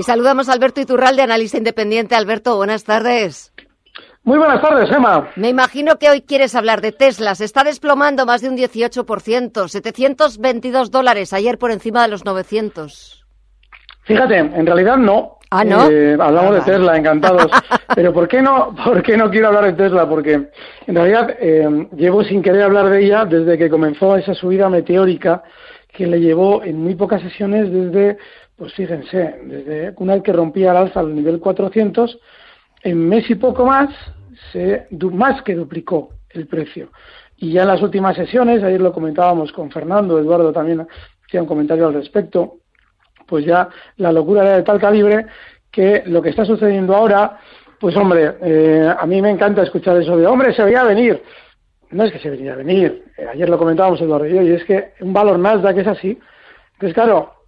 Y saludamos a Alberto Iturralde, analista independiente. Alberto, buenas tardes. Muy buenas tardes, Emma. Me imagino que hoy quieres hablar de Tesla. Se está desplomando más de un 18%, 722 dólares, ayer por encima de los 900. Fíjate, en realidad no. Ah, ¿no? Eh, hablamos Ah, de. Tesla, encantados. Pero ¿por qué no, por qué no quiero hablar de Tesla? Porque en realidad eh, llevo sin querer hablar de ella desde que comenzó esa subida meteórica que le llevó en muy pocas sesiones desde, pues fíjense, desde una vez que rompía al alza el nivel 400, en mes y poco más, se más que duplicó el precio. Y ya en las últimas sesiones, ayer lo comentábamos con Fernando, Eduardo también hacía un comentario al respecto, pues ya la locura era de tal calibre que lo que está sucediendo ahora, pues hombre, eh, a mí me encanta escuchar eso de, hombre, se veía venir. No es que se venía a venir, eh, ayer lo comentábamos Eduardo y yo, y es que un valor Nasdaq es así. Entonces, claro,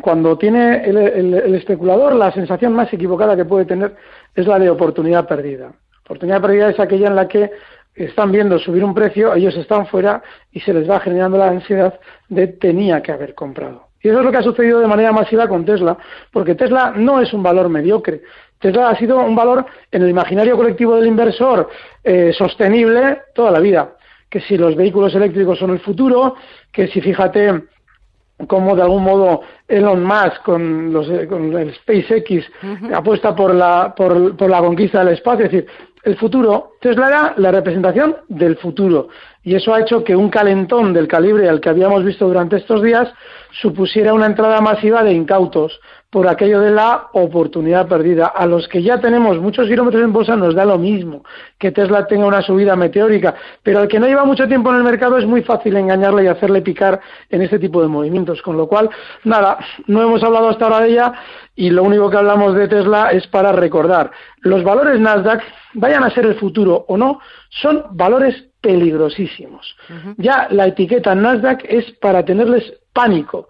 cuando tiene el, el- especulador la sensación más equivocada que puede tener es la de oportunidad perdida. Oportunidad perdida es aquella en la que están viendo subir un precio, ellos están fuera y se les va generando la ansiedad de tenía que haber comprado. Y eso es lo que ha sucedido de manera masiva con Tesla, porque Tesla no es un valor mediocre. Tesla ha sido un valor en el imaginario colectivo del inversor eh, sostenible toda la vida. Que si los vehículos eléctricos son el futuro, que si fíjate cómo de algún modo Elon Musk con, los, eh, con el SpaceX apuesta por la, por, por la conquista del espacio. Es decir, el futuro, Tesla era la representación del futuro. Y eso ha hecho que un calentón del calibre al que habíamos visto durante estos días supusiera una entrada masiva de incautos por aquello de la oportunidad perdida. A los que ya tenemos muchos kilómetros en bolsa nos da lo mismo que Tesla tenga una subida meteórica, pero al que no lleva mucho tiempo en el mercado es muy fácil engañarle y hacerle picar en este tipo de movimientos. Con lo cual, nada, no hemos hablado hasta ahora de ella y lo único que hablamos de Tesla es para recordar. Los valores Nasdaq, vayan a ser el futuro o no, son valores peligrosísimos. Ya la etiqueta Nasdaq es para tenerles pánico.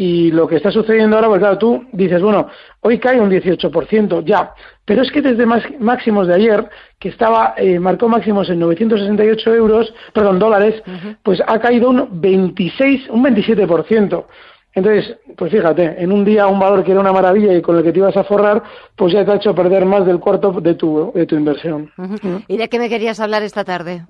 Y lo que está sucediendo ahora, pues claro, tú dices, bueno, hoy cae un 18%, ya, pero es que desde máximos de ayer, que estaba, eh, marcó máximos en 968 euros, perdón, dólares, pues ha caído un 26, un 27%. Entonces, pues fíjate, en un día un valor que era una maravilla y con el que te ibas a forrar, pues ya te ha hecho perder más del cuarto de tu, de tu inversión. ¿Y de qué me querías hablar esta tarde?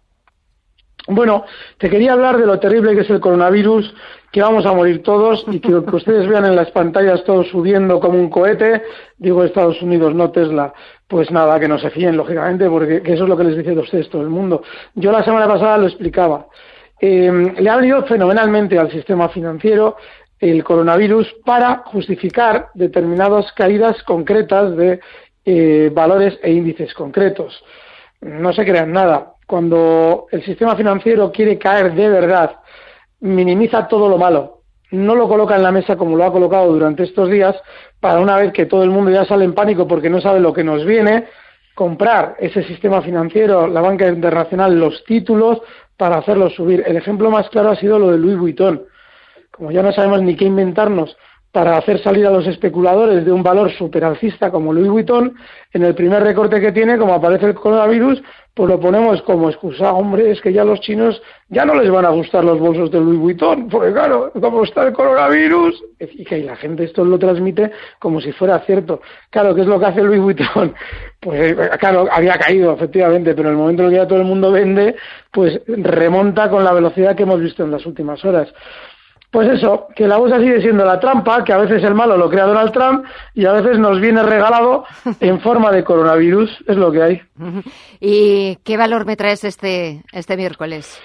Bueno, te quería hablar de lo terrible que es el coronavirus, que vamos a morir todos y que lo que ustedes vean en las pantallas todos subiendo como un cohete, digo Estados Unidos, no Tesla, pues nada, que no se fíen, lógicamente, porque que eso es lo que les dice a ustedes todo el mundo. Yo la semana pasada lo explicaba. Eh, le ha venido fenomenalmente al sistema financiero el coronavirus para justificar determinadas caídas concretas de eh, valores e índices concretos. No se crean nada. Cuando el sistema financiero quiere caer de verdad, minimiza todo lo malo. No lo coloca en la mesa como lo ha colocado durante estos días, para una vez que todo el mundo ya sale en pánico porque no sabe lo que nos viene, comprar ese sistema financiero, la banca internacional, los títulos para hacerlos subir. El ejemplo más claro ha sido lo de Louis Vuitton. Como ya no sabemos ni qué inventarnos para hacer salir a los especuladores de un valor superalcista como Louis Vuitton, en el primer recorte que tiene, como aparece el coronavirus, pues lo ponemos como excusa. Hombre, es que ya los chinos ya no les van a gustar los bolsos de Louis Vuitton, porque claro, como está el coronavirus, y que la gente esto lo transmite como si fuera cierto. Claro, ¿qué es lo que hace Louis Vuitton? Pues eh, claro, había caído, efectivamente, pero en el momento en el que ya todo el mundo vende, pues remonta con la velocidad que hemos visto en las últimas horas. Pues eso, que la bolsa sigue siendo la trampa, que a veces el malo lo crea Donald Trump y a veces nos viene regalado en forma de coronavirus, es lo que hay. ¿Y qué valor me traes este, este miércoles?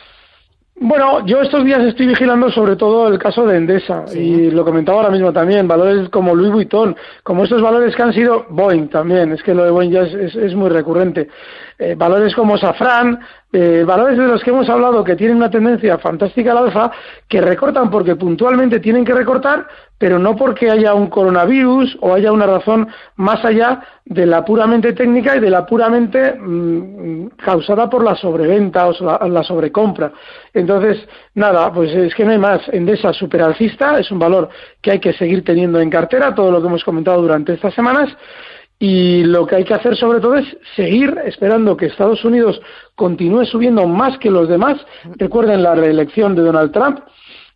Bueno, yo estos días estoy vigilando sobre todo el caso de Endesa y lo comentaba ahora mismo también, valores como Louis Vuitton, como estos valores que han sido Boeing también, es que lo de Boeing ya es, es, muy recurrente, eh, valores como Safran, eh, valores de los que hemos hablado que tienen una tendencia fantástica al alfa, que recortan porque puntualmente tienen que recortar, pero no porque haya un coronavirus o haya una razón más allá de la puramente técnica y de la puramente mm, causada por la sobreventa o la, la, sobrecompra. Entonces, nada, pues es que no hay más. Endesa superalcista es un valor que hay que seguir teniendo en cartera, todo lo que hemos comentado durante estas semanas. Y lo que hay que hacer sobre todo es seguir esperando que Estados Unidos continúe subiendo más que los demás. Recuerden la reelección de Donald Trump.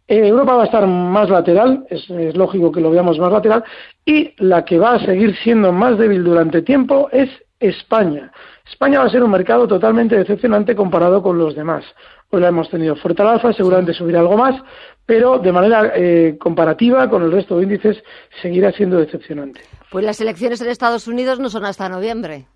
Eh, Europa va a estar más lateral, es, es, lógico que lo veamos más lateral, y la que va a seguir siendo más débil durante tiempo es España. España va a ser un mercado totalmente decepcionante comparado con los demás. Hoy la hemos tenido fuerte al alza, seguramente subirá algo más, pero de manera eh, comparativa con el resto de índices seguirá siendo decepcionante. Pues las elecciones en Estados Unidos no son hasta noviembre.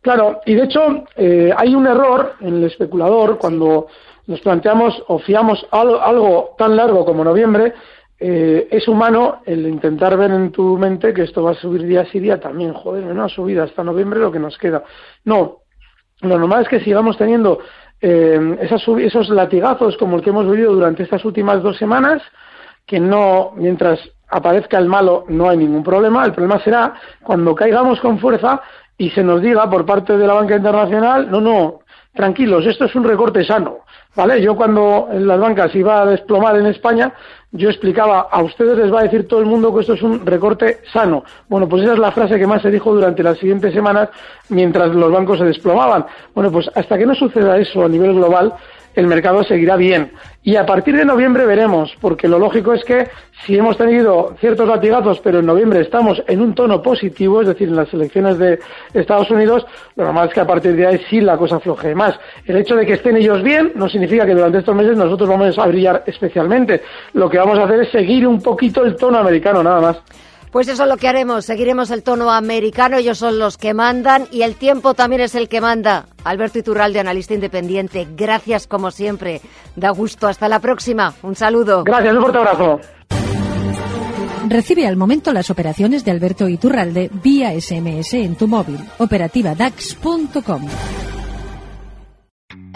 Claro, y de hecho eh, hay un error en el especulador cuando nos planteamos o fiamos algo, algo tan largo como noviembre, eh, es humano el intentar ver en tu mente que esto va a subir día sí día también. Joder, no ha subido hasta noviembre lo que nos queda. No, lo normal es que sigamos teniendo eh, esas, esos latigazos como el que hemos vivido durante estas últimas dos semanas, que no, mientras aparezca el malo, no hay ningún problema. El problema será cuando caigamos con fuerza y se nos diga por parte de la banca internacional, no, no, tranquilos, esto es un recorte sano. ¿Vale? Yo cuando las bancas iba a desplomar en España, yo explicaba, a ustedes les va a decir todo el mundo que esto es un recorte sano. Bueno, pues esa es la frase que más se dijo durante las siguientes semanas mientras los bancos se desplomaban. Bueno, pues hasta que no suceda eso a nivel global, el mercado seguirá bien. Y a partir de noviembre veremos, porque lo lógico es que si hemos tenido ciertos latigazos, pero en noviembre estamos en un tono positivo, es decir, en las elecciones de Estados Unidos, lo normal es que a partir de ahí sí la cosa floje más. El hecho de que estén ellos bien no significa que durante estos meses nosotros vamos a brillar especialmente. Lo que vamos a hacer es seguir un poquito el tono americano, nada más. Pues eso es lo que haremos, seguiremos el tono americano, ellos son los que mandan y el tiempo también es el que manda. Alberto Iturralde, analista independiente, gracias como siempre, da gusto, hasta la próxima, un saludo. Gracias, un fuerte abrazo. Recibe al momento las operaciones de Alberto Iturralde vía SMS en tu móvil, operativa DAX.com.